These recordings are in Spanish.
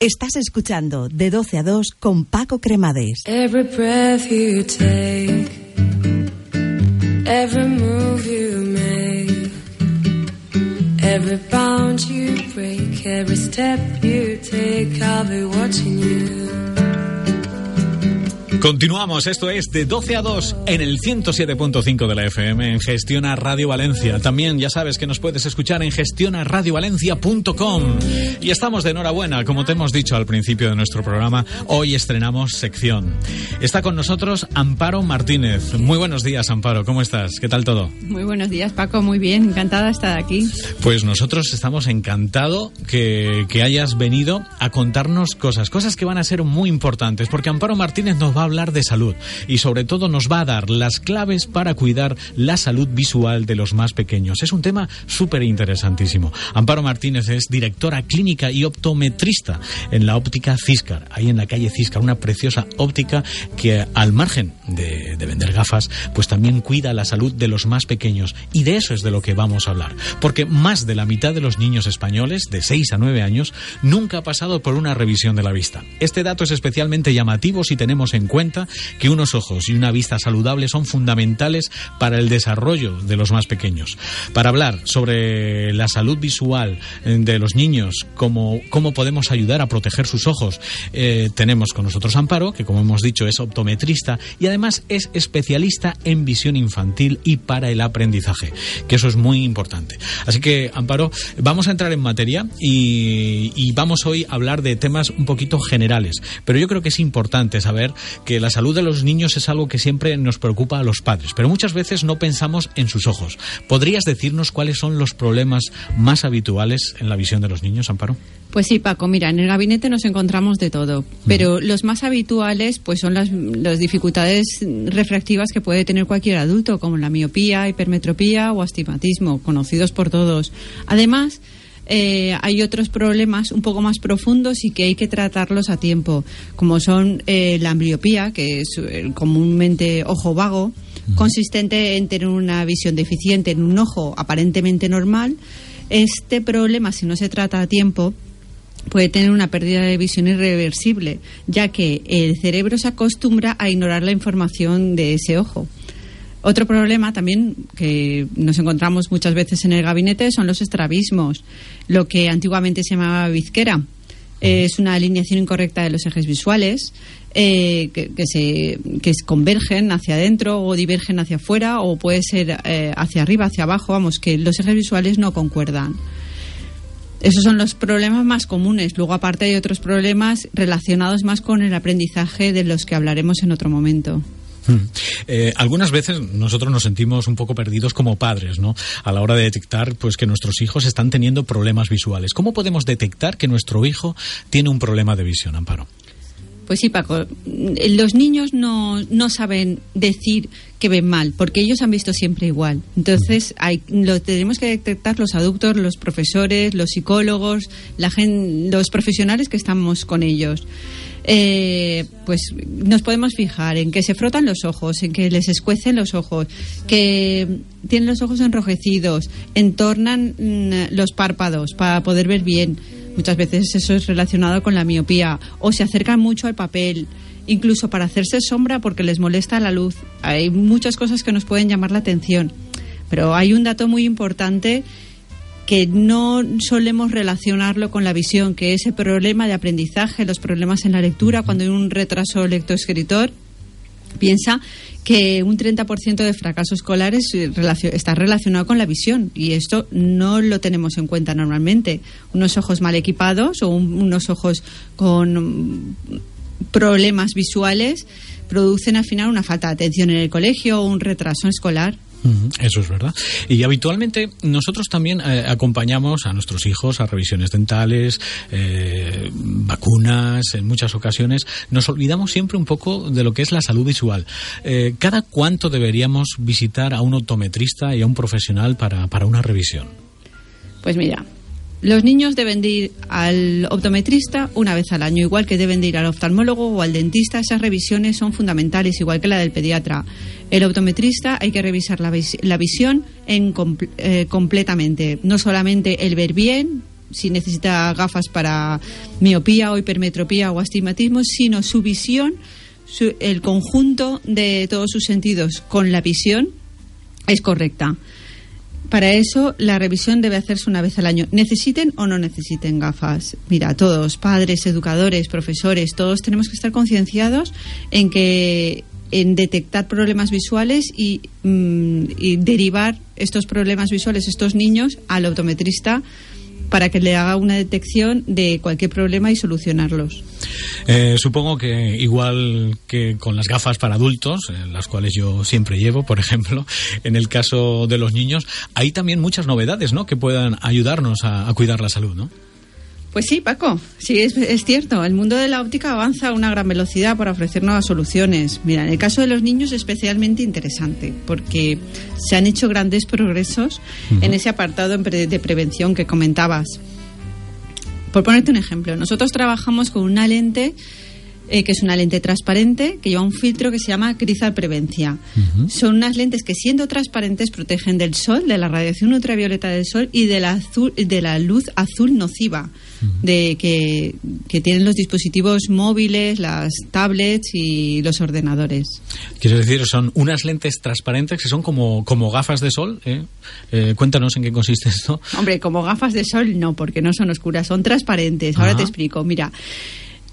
Estás escuchando de 12 a 2 con Paco Cremades. Every breath you take, every move you make, every bound you break, every step you take, I'll be watching you. Continuamos, esto es de 12 a 2 en el 107.5 de la FM en Gestiona Radio Valencia. También ya sabes que nos puedes escuchar en gestionaradiovalencia.com. Y estamos de enhorabuena, como te hemos dicho al principio de nuestro programa, hoy estrenamos sección. Está con nosotros Amparo Martínez. Muy buenos días, Amparo, ¿cómo estás? ¿Qué tal todo? Muy buenos días, Paco, muy bien, encantada de estar aquí. Pues nosotros estamos encantados que, que hayas venido a contarnos cosas, cosas que van a ser muy importantes, porque Amparo Martínez nos va a hablar de salud y sobre todo nos va a dar las claves para cuidar la salud visual de los más pequeños. Es un tema súper interesantísimo. Amparo Martínez es directora clínica y optometrista en la óptica Ciscar, ahí en la calle Ciscar, una preciosa óptica que al margen de, de vender gafas, pues también cuida la salud de los más pequeños. Y de eso es de lo que vamos a hablar. Porque más de la mitad de los niños españoles, de 6 a 9 años, nunca ha pasado por una revisión de la vista. Este dato es especialmente llamativo si tenemos en cuenta que unos ojos y una vista saludable son fundamentales para el desarrollo de los más pequeños. Para hablar sobre la salud visual de los niños, cómo, cómo podemos ayudar a proteger sus ojos, eh, tenemos con nosotros Amparo, que como hemos dicho es optometrista y además es especialista en visión infantil y para el aprendizaje, que eso es muy importante. Así que, Amparo, vamos a entrar en materia y, y vamos hoy a hablar de temas un poquito generales, pero yo creo que es importante saber que la salud de los niños es algo que siempre nos preocupa a los padres, pero muchas veces no pensamos en sus ojos. ¿Podrías decirnos cuáles son los problemas más habituales en la visión de los niños, Amparo? Pues sí, Paco, mira, en el gabinete nos encontramos de todo, pero los más habituales pues son las, las dificultades refractivas que puede tener cualquier adulto, como la miopía, hipermetropía o astigmatismo, conocidos por todos. Además, eh, hay otros problemas un poco más profundos y que hay que tratarlos a tiempo, como son eh, la ambliopía, que es eh, comúnmente ojo vago, consistente en tener una visión deficiente en un ojo aparentemente normal. Este problema, si no se trata a tiempo, puede tener una pérdida de visión irreversible, ya que el cerebro se acostumbra a ignorar la información de ese ojo. Otro problema también que nos encontramos muchas veces en el gabinete son los estrabismos, lo que antiguamente se llamaba bizquera. Es una alineación incorrecta de los ejes visuales eh, que, que, se que convergen hacia adentro o divergen hacia afuera o puede ser eh, hacia arriba, hacia abajo. Vamos, que los ejes visuales no concuerdan. Esos son los problemas más comunes. Luego, aparte, hay otros problemas relacionados más con el aprendizaje de los que hablaremos en otro momento. Eh, algunas veces nosotros nos sentimos un poco perdidos como padres, ¿no? A la hora de detectar, pues, que nuestros hijos están teniendo problemas visuales. ¿Cómo podemos detectar que nuestro hijo tiene un problema de visión, Amparo? Pues sí, Paco. Los niños no, no saben decir que ven mal, porque ellos han visto siempre igual. Entonces, hay, lo tenemos que detectar los adultos, los profesores, los psicólogos, la gen, los profesionales que estamos con ellos. Eh, pues nos podemos fijar en que se frotan los ojos, en que les escuecen los ojos, que tienen los ojos enrojecidos, entornan mm, los párpados para poder ver bien. Muchas veces eso es relacionado con la miopía o se acercan mucho al papel incluso para hacerse sombra porque les molesta la luz. Hay muchas cosas que nos pueden llamar la atención. Pero hay un dato muy importante que no solemos relacionarlo con la visión, que ese problema de aprendizaje, los problemas en la lectura, cuando hay un retraso lectoescritor, piensa que un 30% de fracasos escolares está relacionado con la visión y esto no lo tenemos en cuenta normalmente. Unos ojos mal equipados o un, unos ojos con problemas visuales producen al final una falta de atención en el colegio o un retraso escolar. Eso es verdad. Y habitualmente nosotros también eh, acompañamos a nuestros hijos a revisiones dentales, eh, vacunas, en muchas ocasiones. Nos olvidamos siempre un poco de lo que es la salud visual. Eh, ¿Cada cuánto deberíamos visitar a un optometrista y a un profesional para, para una revisión? Pues mira, los niños deben de ir al optometrista una vez al año, igual que deben de ir al oftalmólogo o al dentista. Esas revisiones son fundamentales, igual que la del pediatra. El optometrista hay que revisar la, la visión en eh, completamente, no solamente el ver bien, si necesita gafas para miopía o hipermetropía o astigmatismo, sino su visión, el conjunto de todos sus sentidos con la visión es correcta. Para eso, la revisión debe hacerse una vez al año. ¿Necesiten o no necesiten gafas? Mira, todos, padres, educadores, profesores, todos tenemos que estar concienciados en que en detectar problemas visuales y, mm, y, derivar estos problemas visuales, estos niños, al optometrista para que le haga una detección de cualquier problema y solucionarlos. Eh, supongo que igual que con las gafas para adultos, eh, las cuales yo siempre llevo, por ejemplo, en el caso de los niños, hay también muchas novedades, ¿no? Que puedan ayudarnos a, a cuidar la salud, ¿no? Pues sí, Paco, sí, es, es, cierto. El mundo de la óptica avanza a una gran velocidad para ofrecer nuevas soluciones. Mira, en el caso de los niños es especialmente interesante porque se han hecho grandes progresos uh -huh. en ese apartado de prevención que comentabas. Por ponerte un ejemplo, nosotros trabajamos con una lente eh, que es una lente transparente que lleva un filtro que se llama Crizal Prevencia. Uh -huh. Son unas lentes que siendo transparentes protegen del sol, de la radiación ultravioleta del sol y de la, azul, de la luz azul nociva uh -huh. de que, que, tienen los dispositivos móviles, las tablets y los ordenadores. Quiero decir, son unas lentes transparentes que son como, como gafas de sol. ¿eh? Eh, cuéntanos en qué consiste esto. Hombre, como gafas de sol no, porque no son oscuras, son transparentes. Ahora te explico. Mira.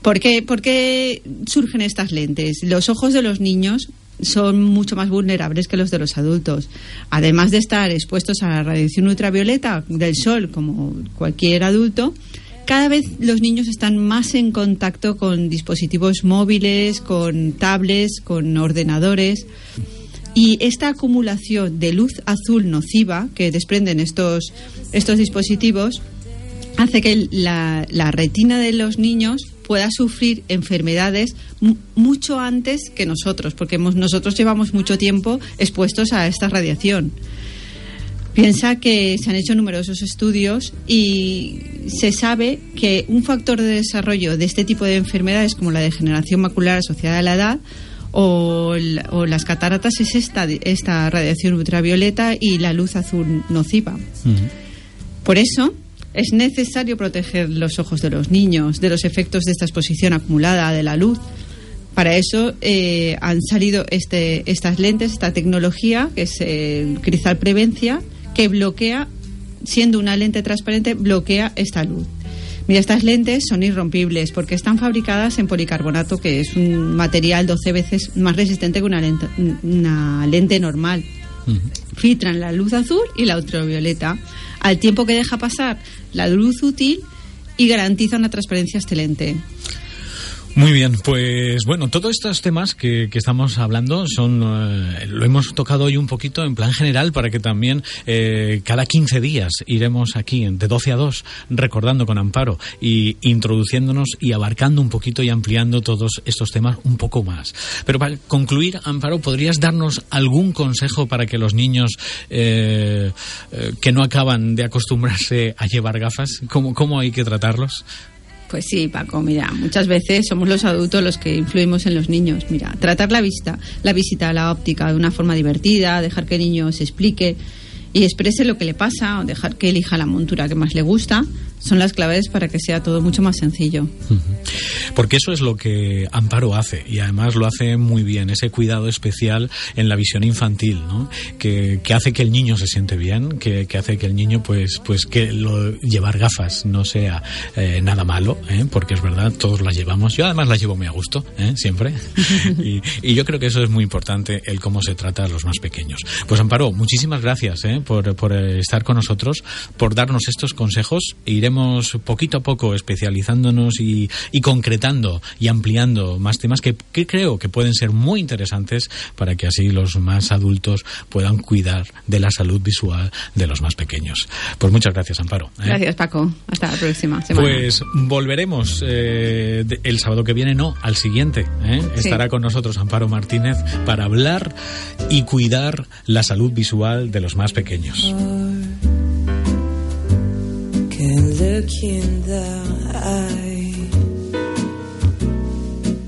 ¿Por qué, ¿Por qué surgen estas lentes? Los ojos de los niños son mucho más vulnerables que los de los adultos. Además de estar expuestos a la radiación ultravioleta del sol como cualquier adulto, cada vez los niños están más en contacto con dispositivos móviles, con tablets, con ordenadores. Y esta acumulación de luz azul nociva que desprenden estos, estos dispositivos hace que la, la retina de los niños pueda sufrir enfermedades mucho antes que nosotros, porque hemos, nosotros llevamos mucho tiempo expuestos a esta radiación. Piensa que se han hecho numerosos estudios y se sabe que un factor de desarrollo de este tipo de enfermedades, como la degeneración macular asociada a la edad, o, o, las cataratas es esta, esta radiación ultravioleta y la luz azul nociva. Uh -huh. Por eso, es necesario proteger los ojos de los niños de los efectos de esta exposición acumulada de la luz. Para eso eh, han salido este, estas lentes, esta tecnología, que es el cristal prevencia, que bloquea, siendo una lente transparente, bloquea esta luz. Mira, estas lentes son irrompibles porque están fabricadas en policarbonato, que es un material 12 veces más resistente que una lente, una lente normal. Filtran la luz azul y la ultravioleta al tiempo que deja pasar la luz útil y garantiza una transparencia excelente. Muy bien, pues bueno, todos estos temas que, que estamos hablando son eh, lo hemos tocado hoy un poquito en plan general para que también eh, cada 15 días iremos aquí de 12 a 2 recordando con Amparo y introduciéndonos y abarcando un poquito y ampliando todos estos temas un poco más. Pero para concluir, Amparo, ¿podrías darnos algún consejo para que los niños eh, que no acaban de acostumbrarse a llevar gafas, cómo, cómo hay que tratarlos? Pues sí, Paco, mira, muchas veces somos los adultos los que influimos en los niños. Mira, tratar la vista, la visita a la óptica de una forma divertida, dejar que el niño se explique y exprese lo que le pasa, o dejar que elija la montura que más le gusta, son las claves para que sea todo mucho más sencillo. Porque eso es lo que Amparo hace y además lo hace muy bien, ese cuidado especial en la visión infantil, ¿no? que, que hace que el niño se siente bien, que, que, hace que el niño pues, pues que lo, llevar gafas no sea eh, nada malo, ¿eh? porque es verdad, todos las llevamos. Yo además las llevo muy a gusto, ¿eh? siempre. y, y, yo creo que eso es muy importante, el cómo se trata a los más pequeños. Pues Amparo, muchísimas gracias por, por estar con nosotros, por darnos estos consejos e iremos poquito a poco especializándonos y, y concretando y ampliando más temas que, que, creo que pueden ser muy interesantes para que así los más adultos puedan cuidar de la salud visual de los más pequeños. Pues muchas gracias, Amparo. ¿eh? Gracias, Paco. Hasta la próxima semana. Pues volveremos eh, el sábado que viene, no, al siguiente. ¿eh? Sí. Estará con nosotros Amparo Martínez para hablar y cuidar la salud visual de los más pequeños. Look in the eye.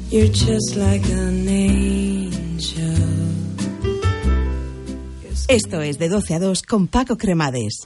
You're just like an angel. Esto es de 12 a 2 con Paco Cremades.